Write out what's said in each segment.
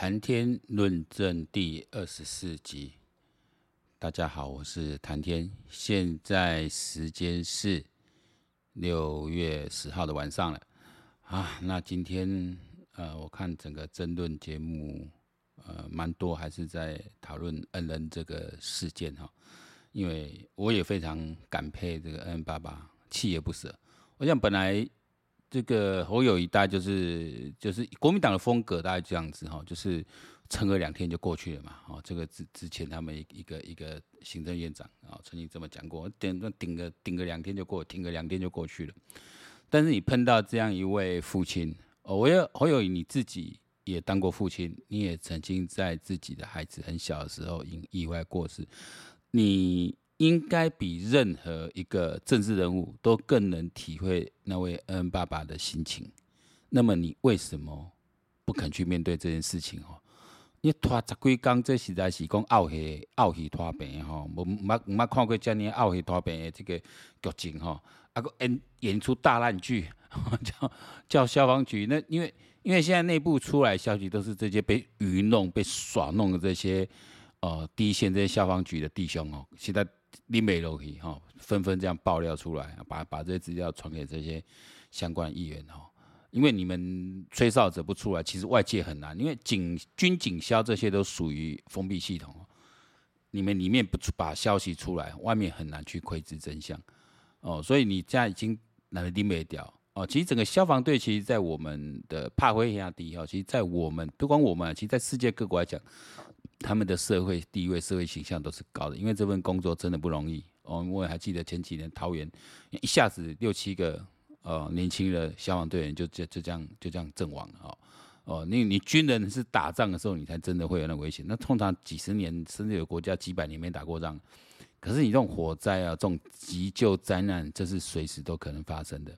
谈天论政第二十四集，大家好，我是谈天，现在时间是六月十号的晚上了啊。那今天呃，我看整个争论节目呃蛮多，还是在讨论恩人这个事件哈，因为我也非常感佩这个恩恩爸爸，锲而不舍。我想本来。这个侯友宜大概就是就是国民党的风格，大概这样子哈，就是撑个两天就过去了嘛。哦，这个之之前他们一个一个行政院长啊曾经这么讲过，顶顶个顶个两天就过，停个两天就过去了。但是你碰到这样一位父亲，哦，我也侯友宜你自己也当过父亲，你也曾经在自己的孩子很小的时候因意外过世，你。应该比任何一个政治人物都更能体会那位恩恩爸爸的心情。那么你为什么不肯去面对这件事情？哦，你拖十几天，这实在是讲奥戏奥戏拖病哈，我没没看过这样奥戏拖病的这个剧情吼，啊个演演出大烂剧，叫叫消防局。那因为因为现在内部出来消息都是这些被愚弄、被耍弄的这些呃第一线这些消防局的弟兄哦，现在。你没落去哈，纷纷这样爆料出来，把把这些资料传给这些相关议员哈。因为你们吹哨者不出来，其实外界很难。因为警军警消这些都属于封闭系统，你们里面不把消息出来，外面很难去窥知真相哦。所以你现在已经拿了定没掉哦。其实整个消防队，其实在我们的帕灰压低哈，其实在我们不光我们，其实在世界各国来讲。他们的社会地位、社会形象都是高的，因为这份工作真的不容易。哦，我还记得前几年桃园一下子六七个呃年轻的消防队员就就就这样就这样阵亡了哦。哦，你你军人是打仗的时候，你才真的会有那危险。那通常几十年甚至有国家几百年没打过仗，可是你这种火灾啊，这种急救灾难，这是随时都可能发生的。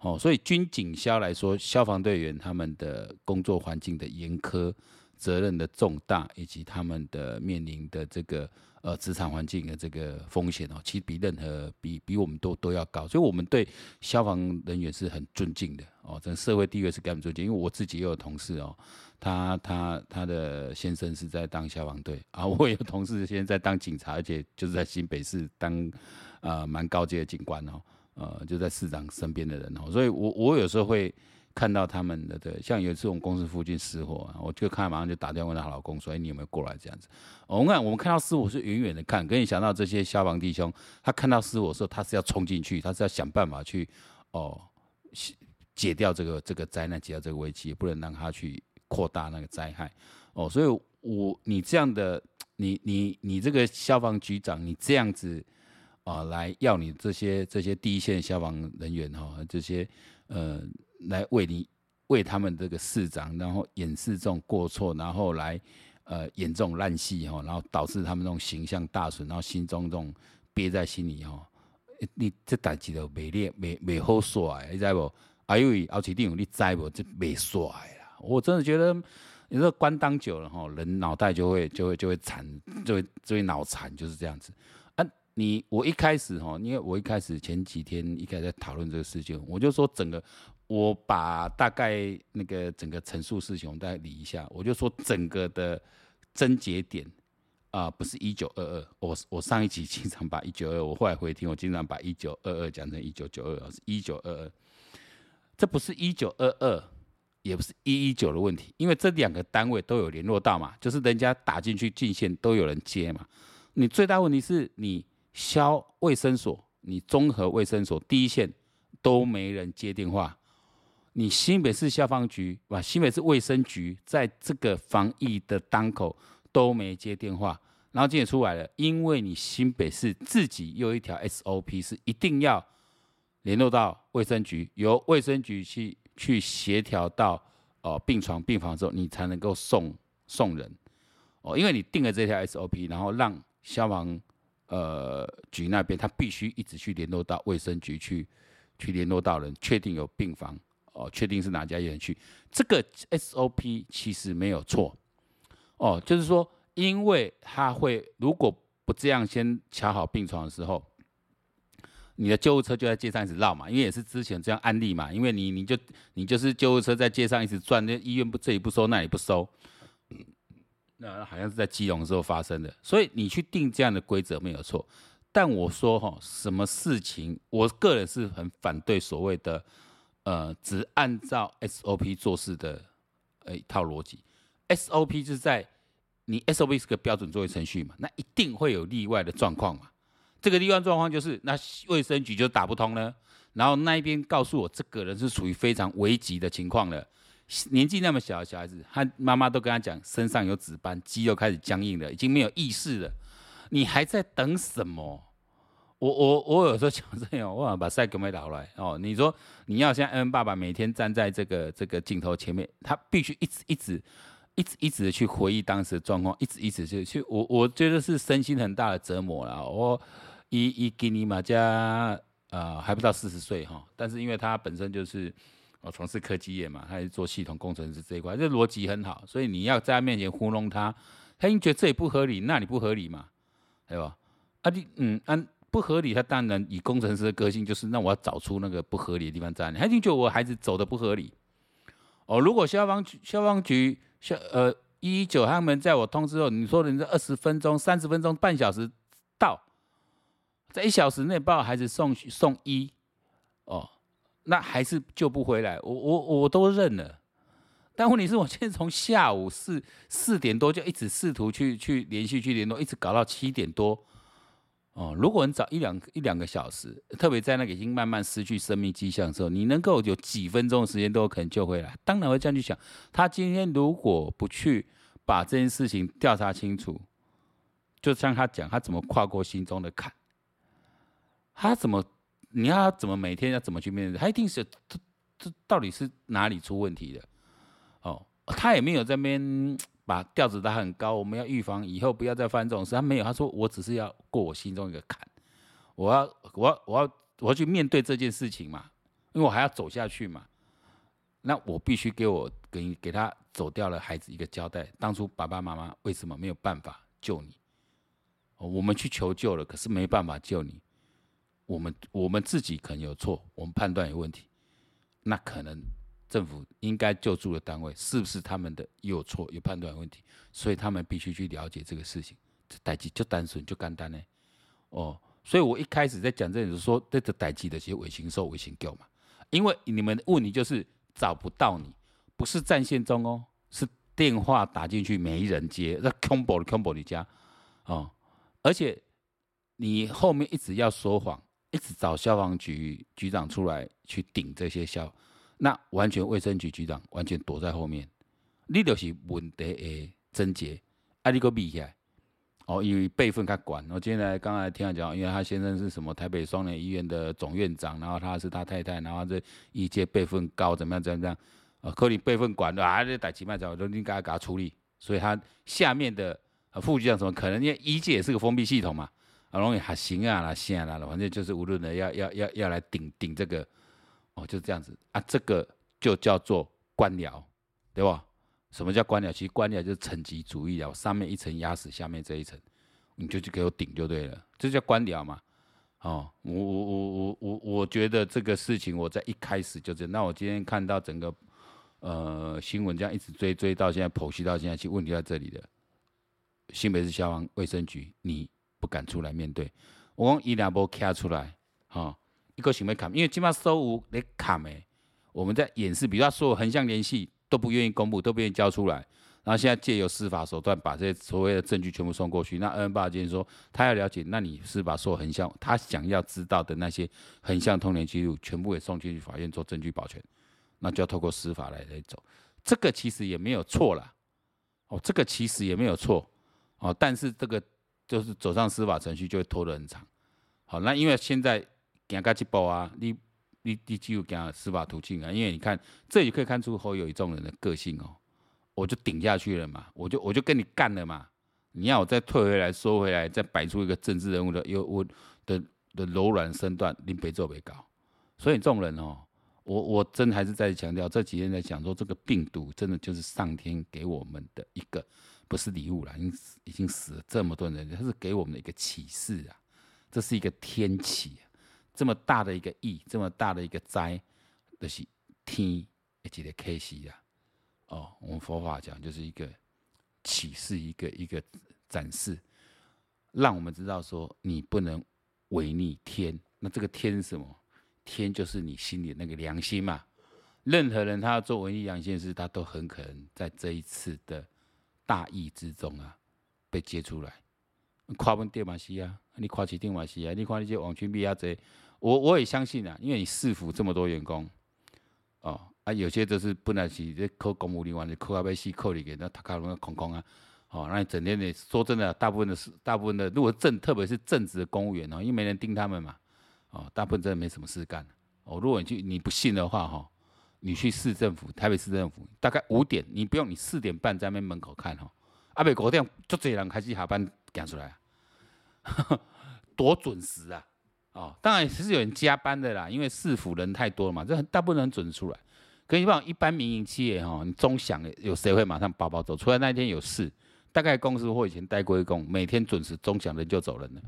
哦，所以军警消来说，消防队员他们的工作环境的严苛。责任的重大，以及他们的面临的这个呃职场环境的这个风险哦，其实比任何比比我们都都要高，所以我们对消防人员是很尊敬的哦，整个社会地位是给他们尊敬。因为我自己也有同事哦，他他他的先生是在当消防队啊，我有同事现在在当警察，而且就是在新北市当呃蛮高阶的警官哦，呃就在市长身边的人哦，所以我我有时候会。看到他们的对，像有一次我们公司附近失火啊，我就看马上就打电话问她老公说：“哎，你有没有过来？”这样子，我们看我们看到失火是远远的看，可你想到这些消防弟兄，他看到失火的时候，他是要冲进去，他是要想办法去哦解掉这个这个灾难，解掉这个危机，也不能让他去扩大那个灾害哦。所以我，你这样的，你你你这个消防局长，你这样子啊、来要你这些这些第一线消防人员哈，这些呃。来为你为他们这个市长，然后掩饰这种过错，然后来呃演这种烂戏哈，然后导致他们这种形象大损，然后心中这种憋在心里哈。你这代志都未练未未好耍，你知不？还有后期定你知不？这未耍啦。我真的觉得，你说官当久了哈，人脑袋就会就会就会残，就会就会脑残，就是这样子。啊，你我一开始哈，因为我一开始前几天一开始在讨论这个事情，我就说整个。我把大概那个整个陈述事情，我们大概理一下。我就说整个的症结点啊、不是一九二二。我我上一集经常把一九二，我后来回听，我经常把一九二二讲成一九九二，是一九二二。这不是一九二二，也不是一一九的问题，因为这两个单位都有联络到嘛，就是人家打进去进线都有人接嘛。你最大问题是你消卫生所，你综合卫生所第一线都没人接电话。你新北市消防局吧，新北市卫生局在这个防疫的当口都没接电话，然后今天出来了，因为你新北市自己有一条 SOP 是一定要联络到卫生局，由卫生局去去协调到哦病床病房之后，你才能够送送人哦，因为你定了这条 SOP，然后让消防呃局那边他必须一直去联络到卫生局去去联络到人，确定有病房。哦，确定是哪家医院去？这个 SOP 其实没有错。哦，就是说，因为他会如果不这样先乔好病床的时候，你的救护车就在街上一直绕嘛，因为也是之前这样案例嘛。因为你你就你就是救护车在街上一直转，那医院不这里不收，那里不收。那好像是在基隆的时候发生的，所以你去定这样的规则没有错。但我说哈，什么事情，我个人是很反对所谓的呃只按照 SOP 做事的呃一套逻辑。SOP 就是在你 SOP 是个标准作业程序嘛，那一定会有例外的状况嘛。这个例外状况就是那卫生局就打不通了，然后那一边告诉我这个人是处于非常危急的情况了。年纪那么小的小孩子，他妈妈都跟他讲身上有紫斑，肌肉开始僵硬了，已经没有意识了。你还在等什么？我我我有时候讲这样，我想把赛格梅导来哦。你说你要像恩爸爸每天站在这个这个镜头前面，他必须一直一直一直一直的去回忆当时的状况，一直一直去去。我我觉得是身心很大的折磨了。我一一给你马家啊还不到四十岁哈，但是因为他本身就是。我从事科技业嘛，他是做系统工程师这一块，这逻辑很好，所以你要在他面前糊弄他，他已经觉得这也不合理，那你不合理嘛，对吧？啊你嗯按、啊、不合理，他当然以工程师的个性就是，那我要找出那个不合理的地方在哪里。他已经觉得我孩子走的不合理。哦，如果消防局消防局消呃一一九他们在我通知后，你说人家二十分钟、三十分钟、半小时到，在一小时内把我孩子送送医，哦。那还是救不回来，我我我都认了。但问题是我现在从下午四四点多就一直试图去去连续去联络，一直搞到七点多。哦，如果你早一两一两个小时，特别在那个已经慢慢失去生命迹象的时候，你能够有几分钟的时间都有可能救回来。当然会这样去想，他今天如果不去把这件事情调查清楚，就像他讲，他怎么跨过心中的坎，他怎么？你要怎么每天要怎么去面对？他一定是这这到底是哪里出问题的？哦，他也没有在边把调子打很高。我们要预防以后不要再犯这种事。他没有，他说我只是要过我心中一个坎，我要我要我要我要去面对这件事情嘛，因为我还要走下去嘛。那我必须给我给给他走掉了孩子一个交代。当初爸爸妈妈为什么没有办法救你？我们去求救了，可是没办法救你。我们我们自己可能有错，我们判断有问题，那可能政府应该救助的单位是不是他们的有错，有判断问题，所以他们必须去了解这个事情。这代志就单纯就简单呢，哦，所以我一开始在讲这里说，这个代志的其实违行受违行救嘛，因为你们的问题就是找不到你，不是战线中哦，是电话打进去没人接，那 combo 的 combo 你家哦，而且你后面一直要说谎。一直找消防局局长出来去顶这些消，那完全卫生局局长完全躲在后面，你就是问题的症结，啊，你个避起来，哦，因为辈分较管。我今天刚才听他讲，因为他先生是什么台北双联医院的总院长，然后他是他太太，然后这一届辈分高，怎么样怎么样，啊，可你辈分管的啊，这代志嘛，就都应该给他处理。所以他下面的副局长什么，可能因为医界也是个封闭系统嘛。啊容易还行啊，啦，行啊，啦，反正就是无论的要要要要来顶顶这个，哦，就是这样子啊，这个就叫做官僚，对吧？什么叫官僚？其实官僚就是层级主义啊，上面一层压死下面这一层，你就去给我顶就对了，这叫官僚嘛。哦，我我我我我我觉得这个事情我在一开始就这样，那我今天看到整个呃新闻这样一直追追到现在剖析到现在，其实问题在这里的，新北市消防卫生局你。不敢出来面对，我讲伊两波卡出来，哈，一个行为卡，因为起码收无得卡没，我们在演示，比如说所有横向联系都不愿意公布，都不愿意交出来，然后现在借由司法手段把这些所谓的证据全部送过去。那恩恩爸今天说他要了解，那你是把所有横向他想要知道的那些横向通联记录全部也送进去法院做证据保全，那就要透过司法来来走，这个其实也没有错啦，哦，这个其实也没有错，哦，但是这个。就是走上司法程序就会拖得很长，好，那因为现在行到这步啊，你你你只有行司法途径啊，因为你看这里可以看出侯友宜这种人的个性哦，我就顶下去了嘛，我就我就跟你干了嘛，你要我再退回来收回来，再摆出一个政治人物的有我的的柔软身段，你别做别搞，所以这种人哦，我我真还是在强调，这几天在讲说这个病毒真的就是上天给我们的一个。不是礼物了，已经已经死了这么多人，他是给我们的一个启示啊，这是一个天启，这么大的一个疫，这么大的一个灾，就是天一个开始啊。哦，我们佛法讲就是一个启示，一个一个展示，让我们知道说你不能违逆天。那这个天是什么？天就是你心里那个良心嘛。任何人他要做违逆良心的事，他都很可能在这一次的大疫之中啊被揭出来。跨文电马西啊，你跨起电马西啊，你看那些网军比亚贼，我我也相信啊，因为你市府这么多员工，哦啊，有些都是本来是在扣公务人员，就扣阿贝西扣里给那他卡龙空空啊，哦，那你整天的说真的，大部分的是大部分的，如果正特别是正职的公务员哦，因为没人盯他们嘛，哦，大部分真的没什么事干。哦，如果你去你不信的话哈。哦你去市政府，台北市政府，大概五点，你不用你四点半在那边门口看哈，阿北国店就这人开始下班赶出来，多准时啊！哦，当然是有人加班的啦，因为市府人太多了嘛，这大部分人准出来。可以帮一般民营企业哈，你钟响有谁会马上包包走？除了那一天有事，大概公司或以前待过一工，每天准时钟响人就走人了。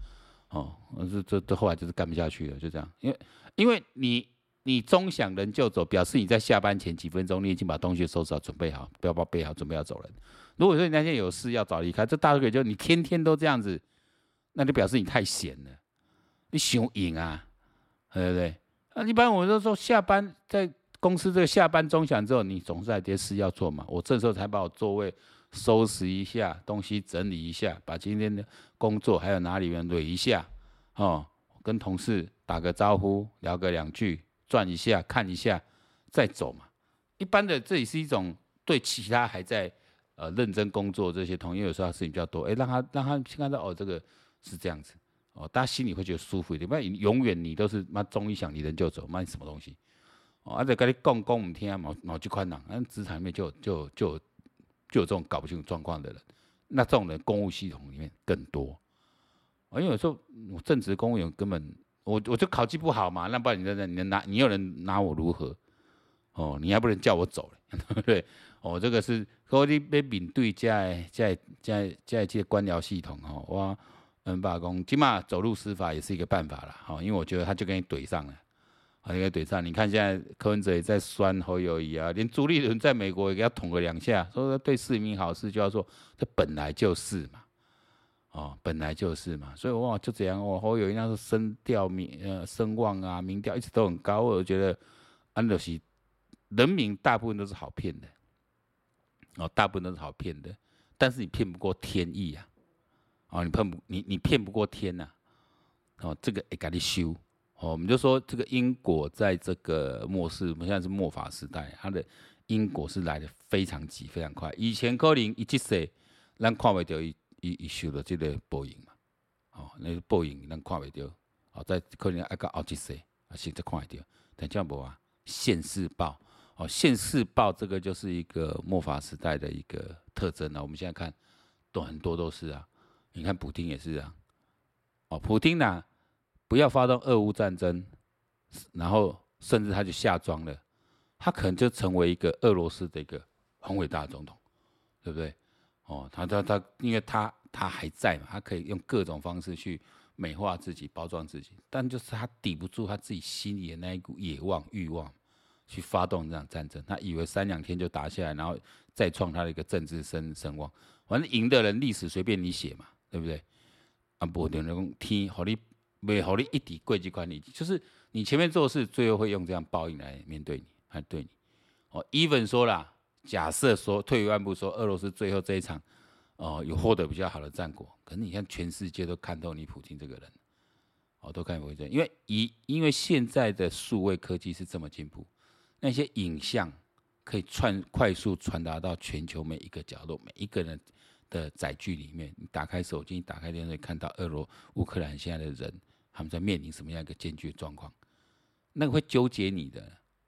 哦，这这这后来就是干不下去了，就这样，因为因为你。你钟响人就走，表示你在下班前几分钟，你已经把东西收拾好，准备好，不要包备好，准备要走人。如果说你那天有事要早离开，这大概就你天天都这样子，那就表示你太闲了，你想赢啊，对不对？那一般我们都说下班在公司这个下班钟响之后，你总是还有些事要做嘛。我这时候才把我座位收拾一下，东西整理一下，把今天的工作还有哪里面捋一下，哦，跟同事打个招呼，聊个两句。转一下，看一下，再走嘛。一般的，这也是一种对其他还在呃认真工作这些同学，有时候事情比较多，哎，让他让他先看到哦，这个是这样子哦，大家心里会觉得舒服一点。不然永远你都是妈钟一响，你人就走，妈你什么东西？哦，而且跟你讲讲唔听，毛毛就宽朗，那职场里面就就就就有这种搞不清楚状况的人，那这种人公务系统里面更多。哦因为有时候我正职公务员根本。我我就考绩不好嘛，那不然你在那，你能拿你又能拿我如何？哦，你还不能叫我走了，对不对？哦，这个是和你被面对在在在在这官僚系统哦，我嗯罢工，起码走路司法也是一个办法了，好，因为我觉得他就跟你怼上了，好，跟你怼上。你看现在柯文哲也在酸侯友谊啊，连朱立伦在美国也给他捅个两下，说对市民好事就要说，这本来就是嘛。哦，本来就是嘛，所以哇，就这样哦，侯友谊那时候声调名呃声望啊，民调一直都很高，我觉得安德西人民大部分都是好骗的，哦，大部分都是好骗的，但是你骗不过天意啊，哦，你骗不你你骗不过天呐、啊，哦，这个会给你修，哦，我们就说这个因果在这个末世，我们现在是末法时代，它的因果是来的非常急非常快，以前可能一几岁咱看不到伊。伊伊受的这个报应嘛，哦，那个报应咱看袂到，哦，在可能要到后一世啊，现在看会到，但这样无啊，现世报，哦，现世报这个就是一个末法时代的一个特征啊。我们现在看，都很多都是啊，你看普丁也是啊，哦，普丁呢，不要发动俄乌战争，然后甚至他就下庄了，他可能就成为一个俄罗斯的一个很伟大的总统，对不对？哦，他他他，因为他他还在嘛，他可以用各种方式去美化自己、包装自己，但就是他抵不住他自己心里的那一股野望、欲望，去发动这场战争。他以为三两天就打下来，然后再创他的一个政治声声望。反正赢的人历史随便你写嘛，对不对？啊，不能用天好你，没好你一滴贵机管理，就是你前面做事，最后会用这样报应来面对你，来对你。哦，even 说啦。假设说退一万步说，俄罗斯最后这一场，哦，有获得比较好的战果，可是你看全世界都看透你普京这个人，哦，都看不见，因为以因为现在的数位科技是这么进步，那些影像可以传快速传达到全球每一个角落，每一个人的载具里面。你打开手机，打开电视，看到俄罗乌克兰现在的人他们在面临什么样一个艰巨的状况，那个会纠结你的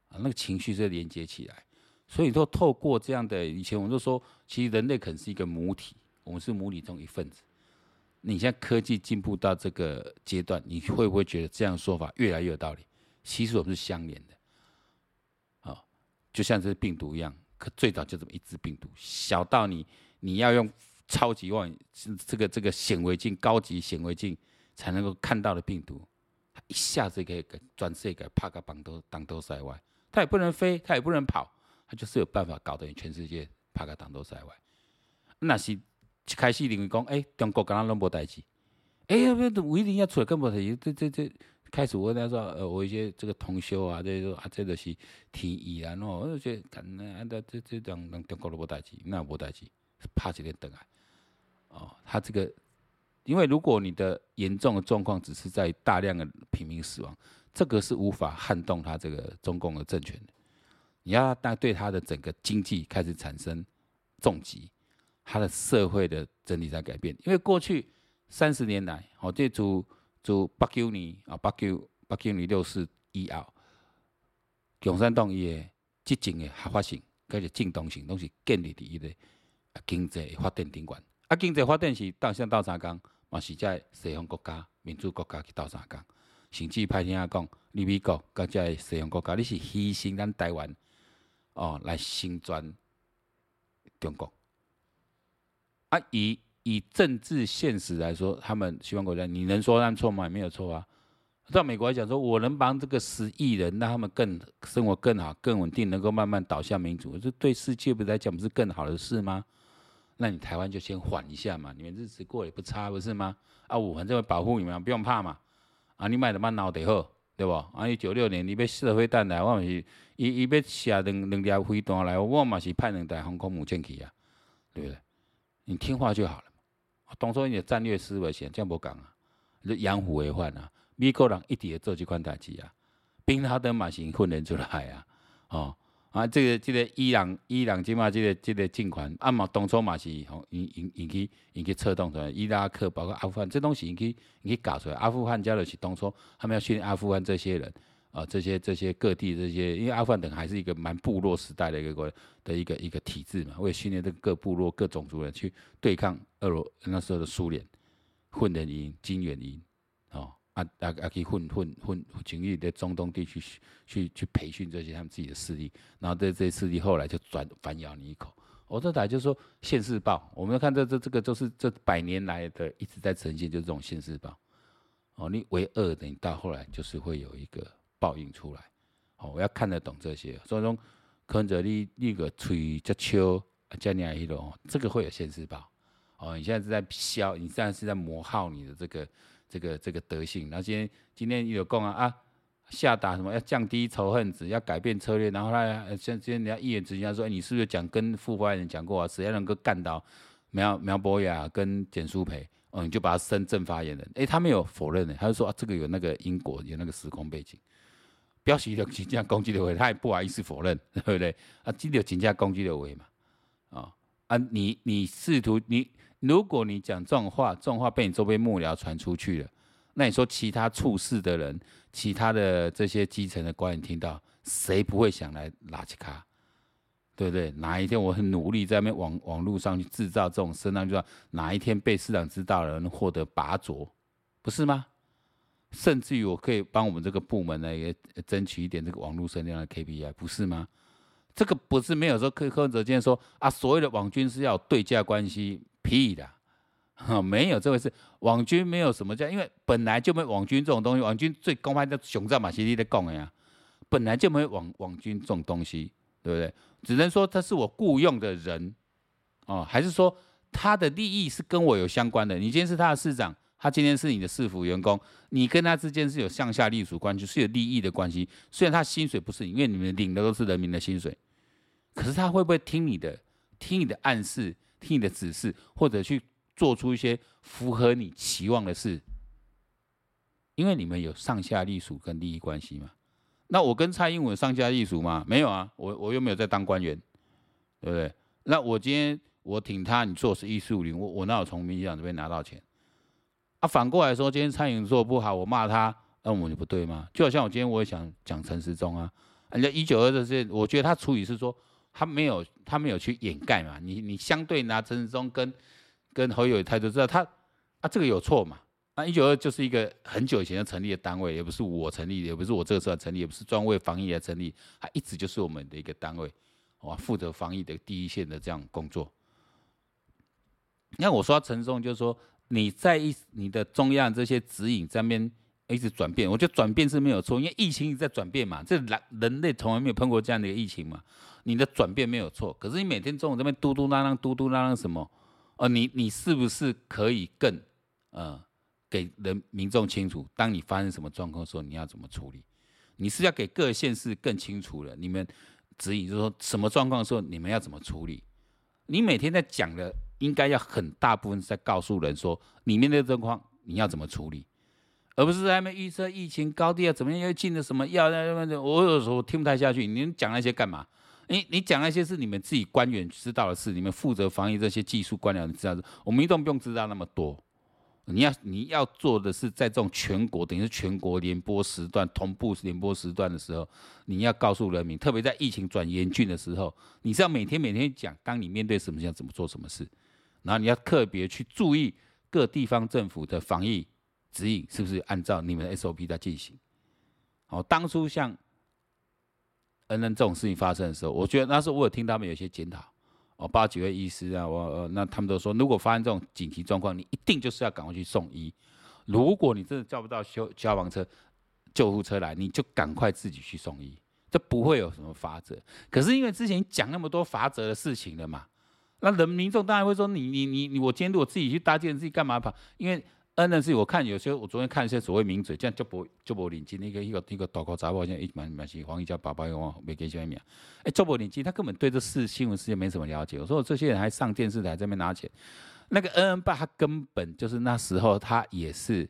啊，那个情绪是连接起来。所以说，透过这样的，以前我们就说，其实人类可能是一个母体，我们是母体中一份子。你现在科技进步到这个阶段，你会不会觉得这样说法越来越有道理？其实我们是相连的，啊，就像这病毒一样，可最早就这么一只病毒，小到你你要用超级望远这个这个显微镜、高级显微镜才能够看到的病毒，它一下子可以给转世给啪个绑都挡都塞外，它也不能飞，它也不能跑。他就是有办法搞得你全世界趴个挡都塞外，那是一开始认为讲，诶、欸，中国敢若拢无代志，哎、欸，不，不一定要出来更无代志，这这这开始我跟他说，呃，我一些这个同修啊，这说啊，这都是天意啦，喏，我就觉得，那，这这这让让中国都无代志，那无代志，拍一个灯啊，哦，他这个，因为如果你的严重的状况只是在大量的平民死亡，这个是无法撼动他这个中共的政权的。你要他对他的整个经济开始产生重击，他的社会的整体在改变。因为过去三十年来，哦，这从从八九年啊，八九八九年六四以后，共产党伊的执政的合法性，佮个正当性，拢是建立伫伊个经济发展顶端。啊，经济发展是到像斗相共，嘛是在西方国家、民主国家去斗相共。甚至歹听讲，你美国佮在西方国家，你是牺牲咱台湾。哦，来兴专中国啊！以以政治现实来说，他们西方国家，你能说他们错吗？没有错啊。到美国来讲，说我能帮这个十亿人，让他们更生活更好、更稳定，能够慢慢导向民主，这对世界不来讲不是更好的事吗？那你台湾就先缓一下嘛，你们日子过也不差，不是吗？啊，我反正会保护你们，不用怕嘛。啊，你买的蛮脑得好。对不？啊，伊九六年你要射飞弹来，我嘛是伊伊要射两两条飞弹来，我嘛是派两台航空母舰去啊，对不对？你听话就好了。当初你的战略思维先这样无讲啊，你养虎为患啊。美国人一直会做这款代志啊，宾拉登嘛是训练出来啊，哦。啊，这个这个伊朗伊朗即嘛这个这个政权，啊嘛当初嘛是吼引引引起引起策动出来，伊拉克包括阿富汗，这东西引起引起搞出来。阿富汗加的是当初他们要训练阿富汗这些人啊，这些这些各地这些，因为阿富汗等还是一个蛮部落时代的一个国的一个一个体制嘛，为训练这个各部落各种族人去对抗俄罗那时候的苏联，混人营、金元营，啊啊啊！去混混混，经历在中东地区去去去培训这些他们自己的势力，然后这这些势力后来就转反咬你一口。我这台就说现世报，我们要看这这这个就是这百年来的一直在呈现，就是这种现世报。哦，你为恶的，你到后来就是会有一个报应出来。哦，我要看得懂这些，所以说看着你那个吹这秋加尼亚一路，这个会有现世报。哦，你现在是在消，你现在是在磨耗你的这个。这个这个德性，然后今天今天有讲啊啊，下达什么要降低仇恨值，要改变策略，然后他像今天人家一言之间说，你是不是讲跟副发言人讲过啊？谁要能够干到苗苗博雅跟简舒培，哦，你就把他升正发言人。诶，他没有否认的，他就说啊，这个有那个因果，有那个时空背景。标题的评价攻击的为，他也不好意思否认，对不对？啊，记得评价攻击的为嘛？啊啊，你你试图你。如果你讲这种话，这种话被你周边幕僚传出去了，那你说其他处事的人，其他的这些基层的官员听到，谁不会想来拉起卡？对不对？哪一天我很努力在那边网网络上去制造这种声浪，就说哪一天被市长知道了，能获得拔擢，不是吗？甚至于我可以帮我们这个部门呢，也争取一点这个网络声量的 KPI，不是吗？这个不是没有说柯柯文哲今天说啊，所谓的网军是要对价关系。屁的，哈，没有这回事。网军没有什么叫，因为本来就没网军这种东西。网军最公开的熊在马西利在供的呀，本来就没有网网军这种东西，对不对？只能说他是我雇佣的人，哦，还是说他的利益是跟我有相关的？你今天是他的市长，他今天是你的市府员工，你跟他之间是有向下隶属关系，是有利益的关系。虽然他薪水不是，因为你们领的都是人民的薪水，可是他会不会听你的？听你的暗示？听你的指示，或者去做出一些符合你期望的事，因为你们有上下隶属跟利益关系嘛。那我跟蔡英文上下隶属吗？没有啊，我我又没有在当官员，对不对？那我今天我挺他，你做是一四五零，我我哪有从民进党这边拿到钱？啊，反过来说，今天蔡英文做不好，我骂他，那我就不对吗？就好像我今天我也想讲陈时中啊，人家一九二这些，我觉得他处理是说。他没有，他没有去掩盖嘛。你你相对拿陈时中跟跟侯友宜态度，知道他啊这个有错嘛？那一九二就是一个很久以前就成立的单位，也不是我成立的，也不是我这个时候成立，也不是专为防疫而成立，他一直就是我们的一个单位，哇，负责防疫的第一线的这样工作。那我说陈时中就是说你在一你的中央这些指引上面一直转变，我觉得转变是没有错，因为疫情一直在转变嘛，这人人类从来没有碰过这样的一个疫情嘛。你的转变没有错，可是你每天中午这边嘟嘟囔囔、嘟嘟囔囔什么？呃，你你是不是可以更呃给人民众清楚，当你发生什么状况的时候，你要怎么处理？你是要给各县市更清楚了，你们指引就是说什么状况的时候，你们要怎么处理？你每天在讲的，应该要很大部分在告诉人说，里面的状况你要怎么处理，而不是在那边预测疫情高低啊，怎么样又进了什么药？我有时候听不太下去，你们讲那些干嘛？你你讲那些是你们自己官员知道的事，你们负责防疫这些技术官僚你知道的，我们一动不用知道那么多。你要你要做的是，在这种全国等于是全国联播时段同步联播时段的时候，你要告诉人民，特别在疫情转严峻的时候，你是要每天每天讲，当你面对什么要怎么做什么事，然后你要特别去注意各地方政府的防疫指引是不是按照你们的 SOP 在进行。好，当初像恩恩这种事情发生的时候，我觉得那时候我有听他们有些检讨。哦，八几位医师啊，我呃，那他们都说，如果发生这种紧急状况，你一定就是要赶快去送医。如果你真的叫不到消消防车、救护车来，你就赶快自己去送医，这不会有什么罚则。可是因为之前讲那么多罚则的事情了嘛，那人民众当然会说你，你你你，我今天如果自己去搭建自己干嘛跑？因为。嗯，那是我看有些，我昨天看一些所谓名嘴，这样就不就不领金，那个一个一个大口查某，现在一蛮蛮是黄义家爸爸用没给什么名，哎，就不领金，他根本对这事新闻事件没什么了解。我说我这些人还上电视台这边拿钱，那个恩恩爸他根本就是那时候他也是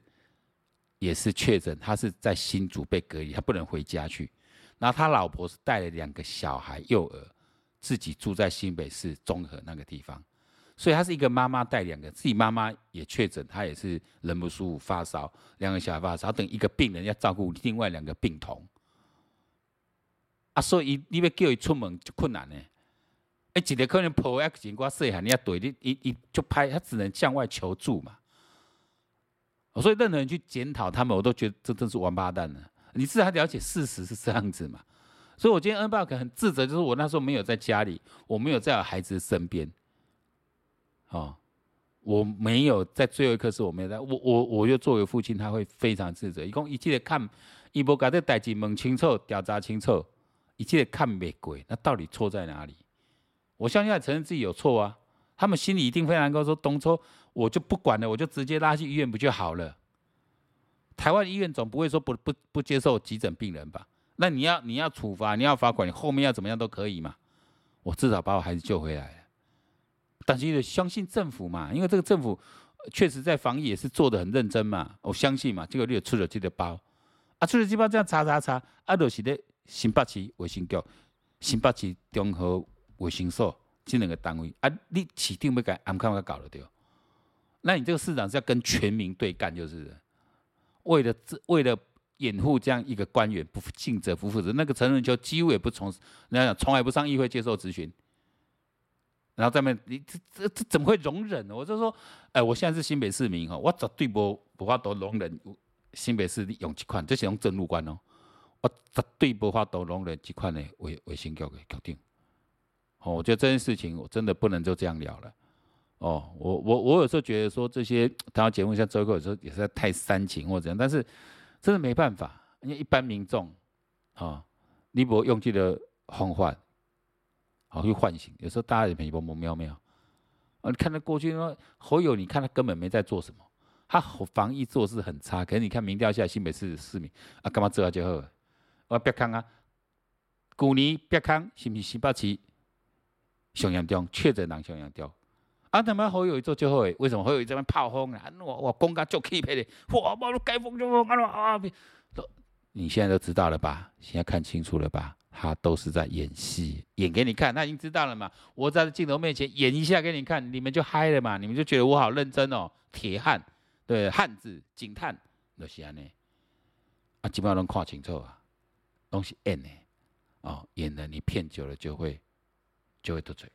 也是确诊，他是在新竹被隔离，他不能回家去，然后他老婆是带了两个小孩幼儿，自己住在新北市中和那个地方。所以她是一个妈妈带两个，自己妈妈也确诊，她也是人不舒服发烧，两个小孩发烧，等一个病人要照顾另外两个病童，啊，所以你要叫伊出门就困难呢。哎，一个可能抱一个情况细汉，你要对你一一就拍，他只能向外求助嘛。所以任何人去检讨他们，我都觉得这真是王八蛋呢。你至少了解事实是这样子嘛。所以我今天恩爸可能很自责，就是我那时候没有在家里，我没有在我孩子身边。哦，我没有在最后一刻，是我没有在，我我我又作为父亲，他会非常自责。一共一切的看，一波把这代志问清楚，调查清楚，一切的看没鬼，那到底错在哪里？我相信他承认自己有错啊，他们心里一定非常高，说东抽，我就不管了，我就直接拉去医院不就好了？台湾医院总不会说不不不接受急诊病人吧？那你要你要处罚，你要罚款，你后面要怎么样都可以嘛？我至少把我孩子救回来。但是相信政府嘛，因为这个政府确实在防疫也是做得很认真嘛，我相信嘛，结果你就出了这个包，啊，出了这包这样查查查，啊，就是咧新北市卫生局、新北市综合卫生所这两个单位，啊，你起定要改，安看要搞了对，那你这个市长是要跟全民对干，就是为了为了掩护这样一个官员不尽责、不负责，那个陈仁秋几乎也不从，人家讲从来不上议会接受质询。然后在那，你这这这怎么会容忍呢？我就说，哎，我现在是新北市民哈，我绝对不不法度容忍新北市的用这款，这是用政务官哦，我绝对不法度容忍这款的卫卫生局的决定。哦，我觉得这件事情我真的不能就这样了了。哦，我我我有时候觉得说这些台湾节目像周哥有时候也是太煽情或怎样，但是真的没办法，因为一般民众啊，你不用这个方法。好去唤醒，有时候大家也没摸摸喵喵。啊，你看他过去说侯友，你看他根本没在做什么，他防疫做事很差。可是你看民调下来，新北市市民啊，干嘛做啊就好？我别看啊，去年别看是不是新北市上严重，确诊人上严重。啊，他妈侯友一做就好诶，为什么侯友一这边炮轰啊？我我公家就气派的，哇，我该封就封啊！你现在都知道了吧？现在看清楚了吧？他都是在演戏，演给你看。他已经知道了嘛？我在镜头面前演一下给你看，你们就嗨了嘛？你们就觉得我好认真哦，铁汉，对，汉子警探，就是安尼。啊，基本上都看清楚啊，都是演的哦，演的你骗久了就会就会得罪。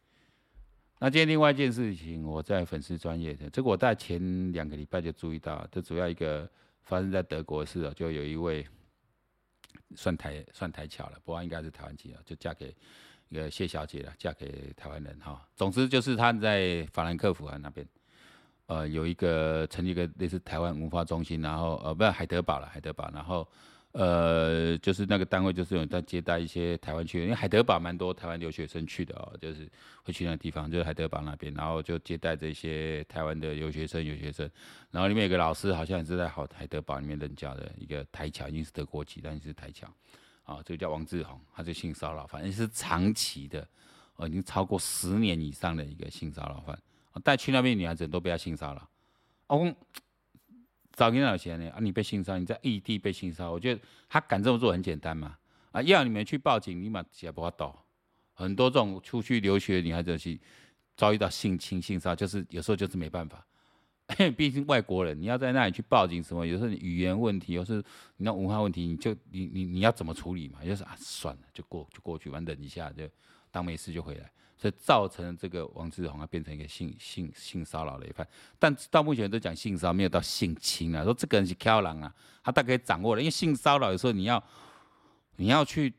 那今天另外一件事情，我在粉丝专业的，这个我在前两个礼拜就注意到，这主要一个发生在德国的事啊，就有一位。算台算台侨了，不过应该是台湾籍了，就嫁给一个谢小姐了，嫁给台湾人哈。总之就是他在法兰克福啊那边，呃，有一个成立一个类似台湾文化中心，然后呃不是海德堡了，海德堡，然后呃，就是那个单位就是有在接待一些台湾去，因为海德堡蛮多台湾留学生去的哦，就是会去那个地方，就是海德堡那边，然后就接待这些台湾的留学生、留学生，然后里面有个老师，好像也是在好海德堡里面任教的一个台侨，已经是德国籍，但是台侨，啊，这个叫王志宏，他就性骚扰，反正是长期的，哦，已经超过十年以上的一个性骚扰犯，带去那边女孩子都被他性骚扰，哦。找你多少钱呢？啊，你被性骚扰，你在异地被性骚扰，我觉得他敢这么做很简单嘛。啊，要你们去报警，你嘛也不法抖。很多这种出去留学女孩子去遭遇到性侵、性骚扰，就是有时候就是没办法。毕竟外国人，你要在那里去报警什么？有时候你语言问题，有时候你那文化问题，你就你你你要怎么处理嘛？就是啊，算了，就过就过去，完等一下就当没事就回来。所以造成这个王志宏啊变成一个性性性骚扰的一犯，但到目前都讲性骚扰，没有到性侵啊。说这个人是挑狼啊，他大概掌握了。因为性骚扰有时候你要你要去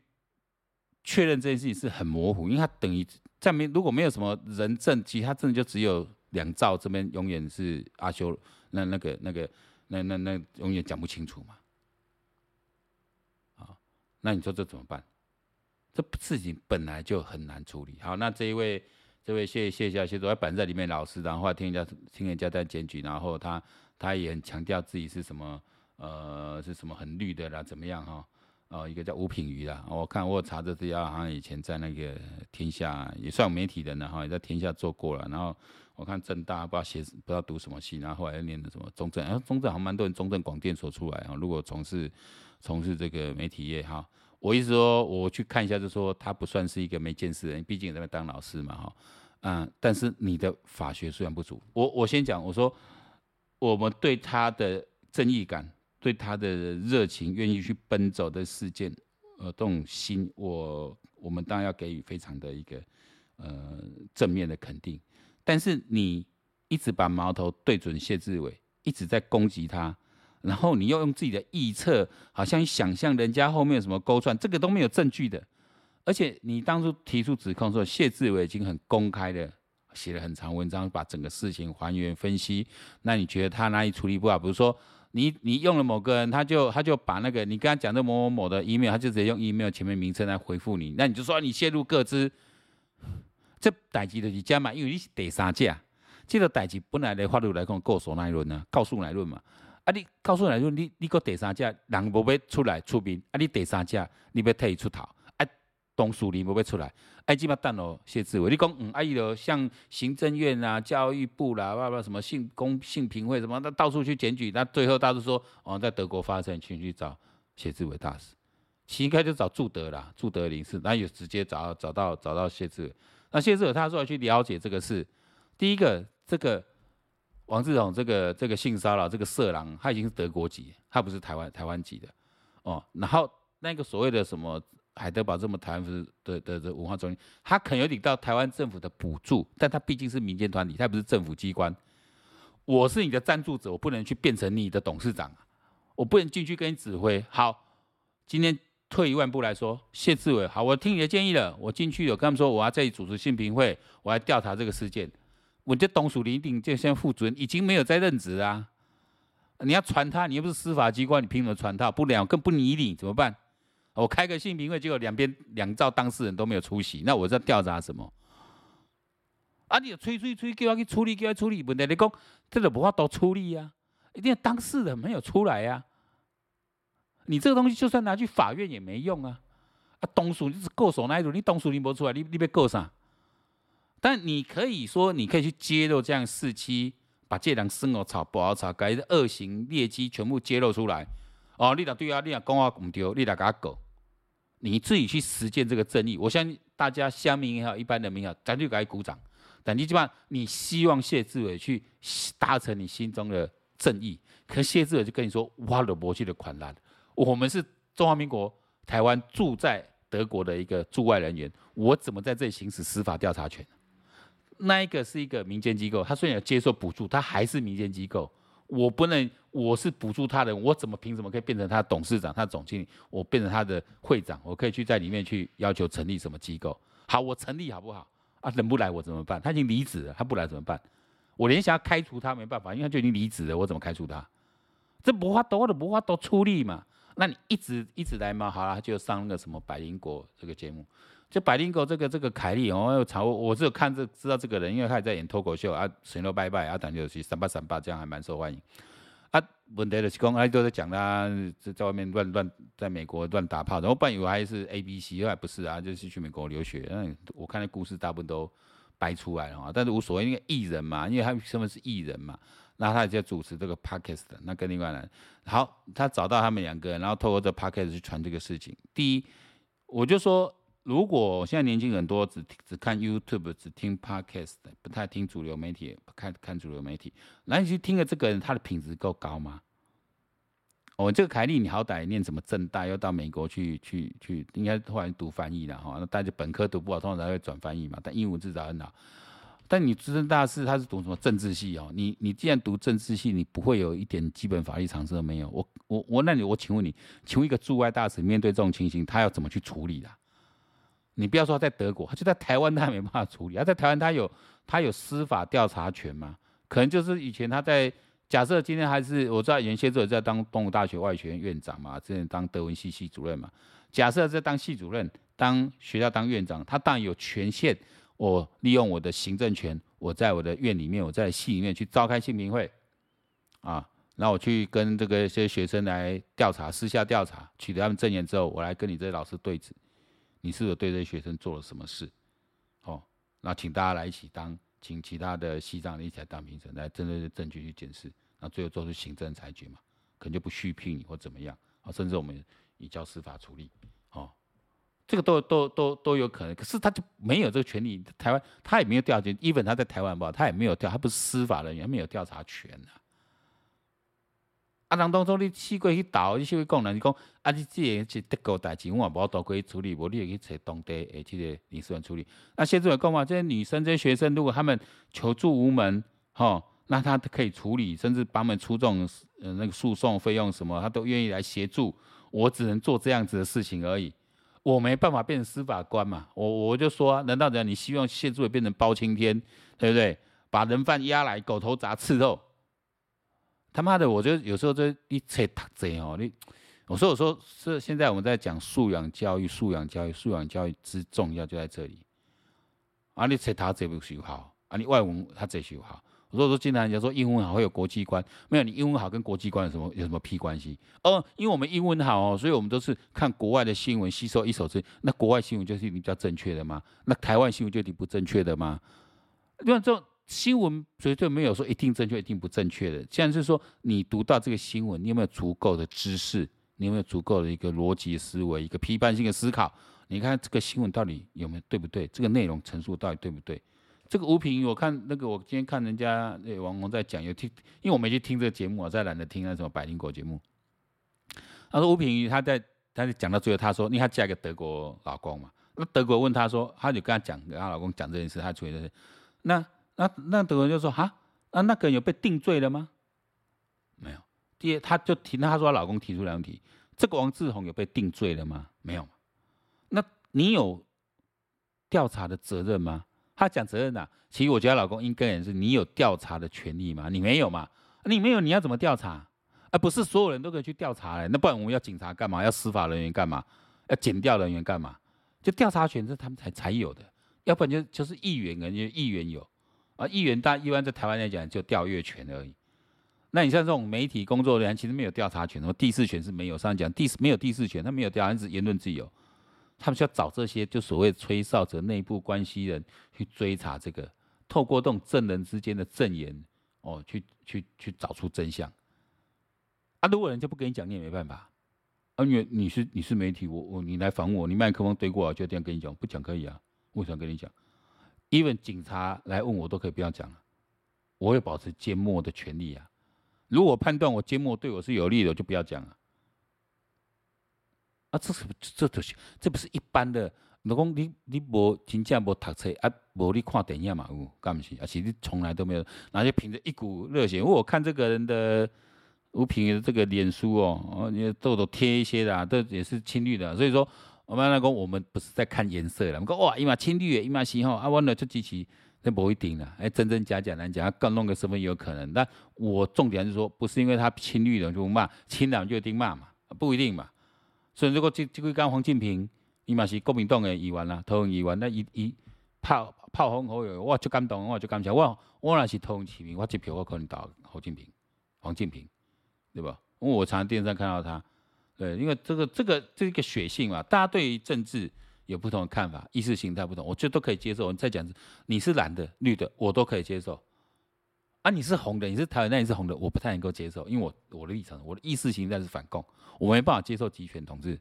确认这件事情是很模糊，因为他等于在没如果没有什么人证，其实他真的就只有两造这边永远是阿修，那那个那个那那那永远讲不清楚嘛。啊，那你说这怎么办？这事情本来就很难处理。好，那这一位，这位谢谢谢谢主，他本在里面老师，然后听人家听人家在检举，然后他他也很强调自己是什么呃是什么很绿的啦，怎么样哈？哦、一个叫吴品瑜啦，我看我查这资料，好像以前在那个天下也算媒体人了哈，也在天下做过了。然后我看正大不知道写不知道读什么系，然后后来又念的什么中正，然后中正好像蛮多人中正广电所出来哈。如果从事从事这个媒体业哈。我意思说，我去看一下，就说他不算是一个没见识的人，毕竟在那当老师嘛，哈，嗯，但是你的法学素养不足。我我先讲，我说我们对他的正义感，对他的热情，愿意去奔走的事件，呃，这种心，我我们当然要给予非常的一个呃正面的肯定。但是你一直把矛头对准谢志伟，一直在攻击他。然后你又用自己的臆测，好像想象人家后面有什么勾串，这个都没有证据的。而且你当初提出指控的时候，谢志伟已经很公开的写了很长文章，把整个事情还原分析。那你觉得他哪里处理不好？比如说你你用了某个人，他就他就把那个你跟他讲的某某某的 email，他就直接用 email 前面名称来回复你，那你就说你泄露个资，这代志就是这样嘛，因为你是第三者，这个代志本来的法律来讲告诉乃论呢，告诉乃论嘛。啊！你告诉人说，你你个第三者人无要出来出面，啊！你第三者你要替伊出头，啊！董树林无要出来，啊！即马等哦，谢志伟，你讲嗯，啊伊就像行政院啊、教育部啦、啊，什么性公性平会什么，那到处去检举，那最后大都说哦，在德国发生，请去找谢志伟大使，其应该就找驻德啦，驻德领事，那就直接找找到找到谢志伟，那谢志伟他说要去了解这个事，第一个这个。王志宏这个这个性骚扰这个色狼，他已经是德国籍，他不是台湾台湾籍的哦。然后那个所谓的什么海德堡这么台湾的的的文化中心，他可能有领到台湾政府的补助，但他毕竟是民间团体，他不是政府机关。我是你的赞助者，我不能去变成你的董事长，我不能进去跟你指挥。好，今天退一万步来说，谢志伟，好，我听你的建议了，我进去有跟他们说，我要再组织性平会，我要调查这个事件。我这董事林定就现在副主任已经没有在任职啊！你要传他，你又不是司法机关，你凭什么传他？不了，更不理你怎么办？我开个性平会，结果两边两造当事人都没有出席，那我在调查什么？啊，你催催催，叫他去处理，叫他处理问题，你讲这个无法都处理呀、啊？一定要当事人没有出来呀、啊？你这个东西就算拿去法院也没用啊！啊，董事你是告诉哪一种？你董事你没出来，你你要告啥？但你可以说，你可以去揭露这样事迹，把这两生哦炒不好炒，改的恶行劣迹全部揭露出来。哦，你俩对啊，你俩讲话唔对，你俩给他狗，你自己去实践这个正义。我相信大家乡民也好，一般人民也好，咱就给他鼓掌。但你基本上，你希望谢志伟去达成你心中的正义，可谢志伟就跟你说，挖了过去的款难。我们是中华民国台湾住在德国的一个驻外人员，我怎么在这里行使司法调查权？那一个是一个民间机构，他虽然有接受补助，他还是民间机构。我不能，我是补助他的，我怎么凭什么可以变成他董事长、他总经理？我变成他的会长，我可以去在里面去要求成立什么机构？好，我成立好不好？啊，人不来我怎么办？他已经离职了，他不来怎么办？我连想要开除他没办法，因为他就已经离职了，我怎么开除他？这无法度，我都无法度处理嘛。那你一直一直来嘛，好了，就上那个什么百灵果这个节目。就百灵狗这个这个凯莉哦，查我我只有看这知道这个人，因为他也在演脱口秀啊，神龙拜拜啊，等就是三八三八这样还蛮受欢迎。啊，问题就是讲，哎，都在讲他在在外面乱乱在美国乱打炮，然后本以为还是 A B C，后来不是啊，就是去美国留学。嗯，我看那故事大部分都掰出来了啊，但是无所谓，因为艺人嘛，因为他身份是艺人嘛，那他也在主持这个 podcast，那跟另外人好，他找到他们两个人，然后透过这 podcast 去传这个事情。第一，我就说。如果现在年轻人多只只看 YouTube，只听 Podcast，不太听主流媒体，不看看主流媒体，那你去听了这个人，他的品质够高吗？哦，这个凯莉，你好歹念什么政大，又到美国去去去，应该后来读翻译了哈。那大家本科读不好，通常才会转翻译嘛。但英文至少很好。但你资深大师他是读什么政治系哦？你你既然读政治系，你不会有一点基本法律常识都没有？我我我，那你我请问你，请问一个驻外大使面对这种情形，他要怎么去处理的？你不要说他在德国，他就在台湾，他也没办法处理。他在台湾，他有他有司法调查权吗？可能就是以前他在假设今天还是我知道原先就在当东吴大学外学院院长嘛，之前当德文系系主任嘛。假设在当系主任，当学校当院长，他当然有权限。我利用我的行政权，我在我的院里面，我在系里面去召开信评会啊，然后我去跟这个一些学生来调查，私下调查，取得他们证言之后，我来跟你这些老师对质。你是否对这些学生做了什么事？哦，那请大家来一起当，请其他的西藏的一起来当评审，来针对证据去检视，那最后做出行政裁决嘛，可能就不续聘你或怎么样，啊，甚至我们移交司法处理，哦，这个都都都都有可能，可是他就没有这个权利，台湾他也没有调查，even 他在台湾吧，他也没有调，他不是司法人员，没有调查权啊。啊，人当中你试过去倒，你试过讲人，你讲啊，你这个是德国代志，我也无多过去处理，无你会去找当地的这个领事馆处理。那现在讲嘛，这些女生、这些学生，如果他们求助无门，吼，那他可以处理，甚至帮他们出这种呃那个诉讼费用什么，他都愿意来协助。我只能做这样子的事情而已，我没办法变成司法官嘛。我我就说啊，难道讲你希望协助变成包青天，对不对？把人犯押来，狗头铡伺候。他妈的，我觉得有时候这一切读这哦，你我说我说是现在我们在讲素养教育，素养教育，素养教育之重要就在这里。啊，你切他这不学好，啊，你外文他这学好。我说说，经常人家说英文好会有国际观，没有，你英文好跟国际观有什么有什么屁关系？哦，因为我们英文好哦，所以我们都是看国外的新闻，吸收一手资。那国外新闻就是比较正确的吗？那台湾新闻就一定不正确的吗？因为这。新闻绝对没有说一定正确、一定不正确的。现在是说，你读到这个新闻，你有没有足够的知识？你有没有足够的一个逻辑思维、一个批判性的思考？你看这个新闻到底有没有对不对？这个内容陈述到底对不对？这个吴品，我看那个我今天看人家那网红在讲，有听，因为我没去听这个节目，我再懒得听那什么百灵果节目。他说吴品他在他在讲到最后，他说，因为他嫁给德国老公嘛，那德国问他说，他就跟他讲，跟他老公讲这件事，他觉得那。那那德国人就说哈，那那个人有被定罪了吗？没有。第二，他就提，那他说她老公提出两题，这个王志宏有被定罪了吗？没有。那你有调查的责任吗？他讲责任呐、啊，其实我觉得老公应该也是，你有调查的权利吗？你没有嘛？你没有，你要怎么调查？而不是所有人都可以去调查嘞。那不然我们要警察干嘛？要司法人员干嘛？要检调人员干嘛？就调查权是他们才才有的，要不然就就是议员，人家议员有。啊，议员大一般在台湾来讲就调阅权而已。那你像这种媒体工作人员，其实没有调查权，什么第四权是没有。上讲第四没有第四权，他没有调查，是言论自由。他们需要找这些就所谓吹哨者、内部关系人去追查这个，透过这种证人之间的证言，哦，去去去找出真相。啊，如果人家不跟你讲，你也没办法。啊，因为你是你是媒体，我我你来访我，你麦克风对过来，就这样跟你讲，不讲可以啊？为什么跟你讲？even 警察来问我都可以不要讲了，我会保持缄默的权利啊。如果判断我缄默对我是有利的，我就不要讲了。啊，这是这都是这不是一般的。老公你你无真正无读册啊，无你看电影嘛有，干不是？而且你从来都没有，那就凭着一股热血。为我看这个人的吴品的这个脸书哦，哦，你痘痘贴一些的，啊，都也是青绿的，所以说。我们来讲，我们不是在看颜色了。我们讲哇，伊嘛青绿的，伊嘛是吼，啊，我呢就支持，那不一定啦。哎，真真假假难讲，更弄个身份有可能。但我重点是说，不是因为他青绿的就骂，青蓝就一定骂嘛，不一定嘛。所以如果这这个刚黄进平，伊嘛是国民党的议员啦，桃园议员，那伊伊炮炮轰好友，我就感动，我就感谢我，我若是桃园市民，我这票我可能投黄进平，黄进平，对吧？因为我常常电视上看到他，对，因为这个这个这个血性嘛，大家对于政治有不同的看法，意识形态不同，我觉得都可以接受。你再讲，你是蓝的、绿的，我都可以接受。啊，你是红的，你是台湾，那你是红的，我不太能够接受，因为我我的立场，我的意识形态是反共，我没办法接受集权统治。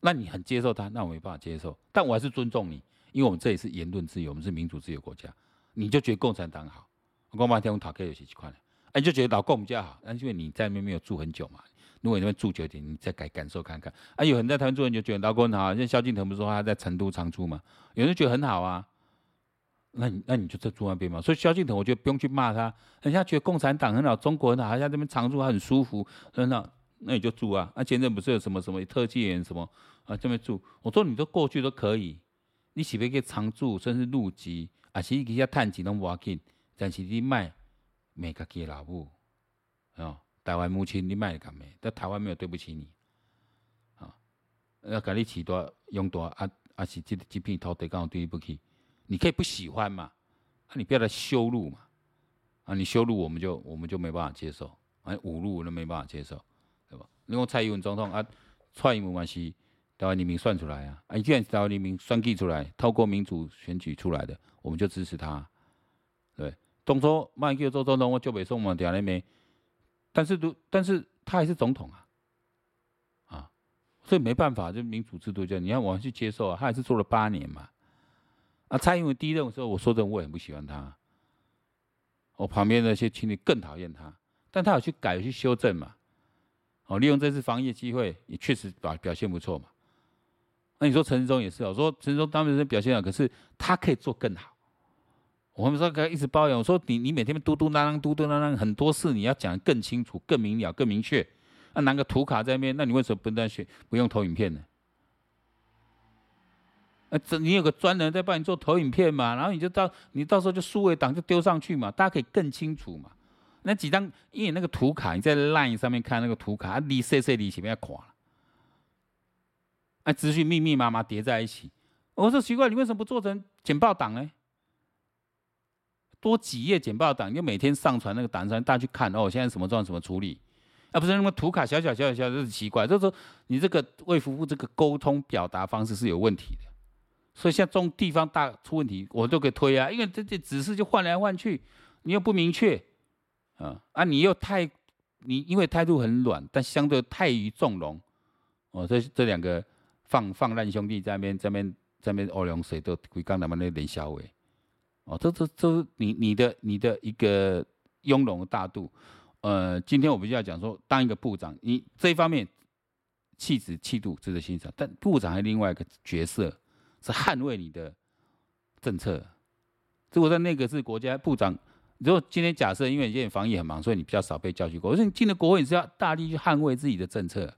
那你很接受他，那我没办法接受，但我还是尊重你，因为我们这里是言论自由，我们是民主自由国家。你就觉得共产党好，我讲天，我讨 K 有些几块了，哎，你就觉得老共比较好，那因为你在那边没有住很久嘛。如果你那边住久一点，你再感感受看看。啊，有人在台湾住很久，觉得老公很好，像萧敬腾不是说他在成都常住嘛？有人觉得很好啊，那你那你就在住那边嘛。所以萧敬腾，我觉得不用去骂他，人家觉得共产党很好，中国很好，他在这边常住，很舒服，很好，那你就住啊。那前阵不是有什么什么特技员什么？啊，这边住，我说你都过去都可以，你岂不可以常住，甚至入籍，啊，是去遐趁钱拢无要紧，但是你卖卖家己老母，哦，台湾母亲你卖干咩？在台湾没有对不起你，啊，要给你起多用多啊啊是这这片土地刚好对不起，你可以不喜欢嘛，啊，你不要来羞辱嘛，啊，你羞辱我们就我们就没办法接受，啊，侮辱我们没办法接受，对吧？你讲蔡英文总统啊，蔡英文嘛是。台湾人民算出来啊！啊，既然是台湾人民算计出来，透过民主选举出来的，我们就支持他。对，当初卖叫做总统，我就没送嘛，掉那没。但是都，但是他还是总统啊，啊，所以没办法，就民主制度这样，你要我去接受啊。他还是做了八年嘛。啊，蔡英文第一任的时候，我说真的，我也很不喜欢他。我旁边那些亲戚更讨厌他，但他有去改，有去修正嘛。哦，利用这次防疫机会，也确实表表现不错嘛。那你说陈时中也是，我说陈时中当时表现好，可是他可以做更好。我们说他一直抱怨，我说你你每天嘟嘟囔囔嘟嘟囔囔，很多事你要讲得更清楚、更明了、更明确。那、拿个图卡在那边，那你为什么不单选不用投影片呢？啊，这你有个专人在帮你做投影片嘛，然后你就到你到时候就数位档就丢上去嘛，大家可以更清楚嘛。那几张因为那个图卡你在 LINE 上面看那个图卡，你细细里前面要垮。哎，资讯密密麻麻叠在一起，我说奇怪，你为什么不做成简报档呢？多几页简报档，你就每天上传那个档上，大家去看哦。现在什么状况，怎么处理？啊、不是那么图卡小小小小小，这是奇怪。就是说，你这个卫福部这个沟通表达方式是有问题的。所以像这种地方大出问题，我都可以推啊，因为这这指示就换来换去，你又不明确啊啊，你又太你因为态度很软，但相对太于纵容哦，这这两个。放放烂兄弟在那边，在那边，在那边欧龙水都归刚他们那连小伟，哦，这这这你你的你的一个雍容大度。呃，今天我们就要讲说，当一个部长，你这一方面气质气度值得欣赏，但部长还有另外一个角色是捍卫你的政策。如果在那个是国家部长，如果今天假设因为你现在防疫很忙，所以你比较少被叫去国，我说你进了国会你是要大力去捍卫自己的政策。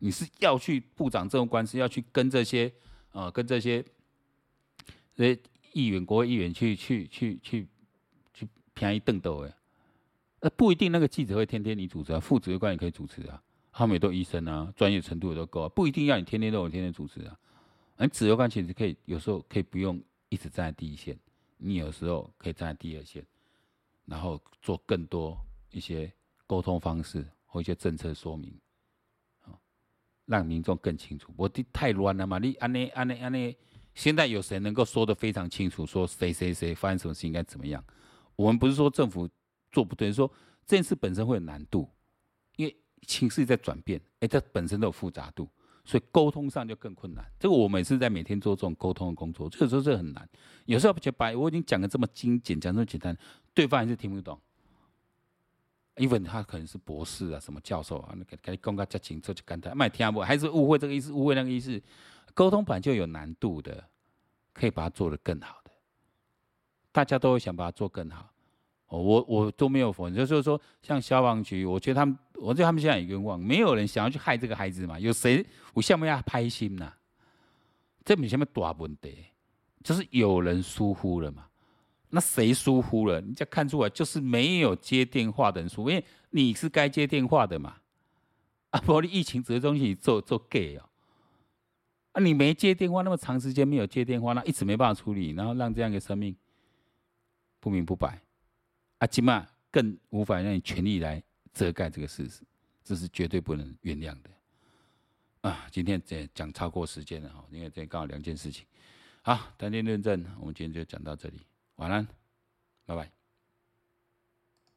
你是要去部长这种官司，要去跟这些，呃，跟这些，这些议员、国会议员去去去去去便宜邓斗哎，那不一定那个记者会天天你主持啊，副指挥官也可以主持啊，他们也都医生啊，专业程度也都够啊，不一定要你天天都有天天主持啊，而指挥官其实可以有时候可以不用一直站在第一线，你有时候可以站在第二线，然后做更多一些沟通方式或一些政策说明。让民众更清楚，我的太乱了嘛？你安内安内安内，现在有谁能够说得非常清楚？说谁谁谁发生什么事应该怎么样？我们不是说政府做不对，说这件事本身会有难度，因为情势在转变，哎，这本身都有复杂度，所以沟通上就更困难。这个我每次在每天做这种沟通的工作，这个时候这很难。有时候就把我已经讲的这么精简，讲这么简单，对方还是听不懂。even 他可能是博士啊，什么教授啊，那个给你讲个较清楚就简单，卖听不还是误会这个意思，误会那个意思，沟通本就有难度的，可以把它做得更好的，大家都会想把它做更好。我我都没有否认，就是说像消防局，我觉得他们，我觉得他们现在也冤枉，没有人想要去害这个孩子嘛，有谁我下面要拍心呐？这没什么大问题，就是有人疏忽了嘛。那谁疏忽了？你就看出来，就是没有接电话的人疏忽，因为你是该接电话的嘛。啊，不，你疫情指挥中心做做 gay 哦，啊，你没接电话，那么长时间没有接电话，那一直没办法处理，然后让这样一个生命不明不白，啊，起码更无法让你全力来遮盖这个事实，这是绝对不能原谅的。啊，今天这讲超过时间了哈，因为这刚好两件事情。好，谈天论证，我们今天就讲到这里，晚安，拜拜。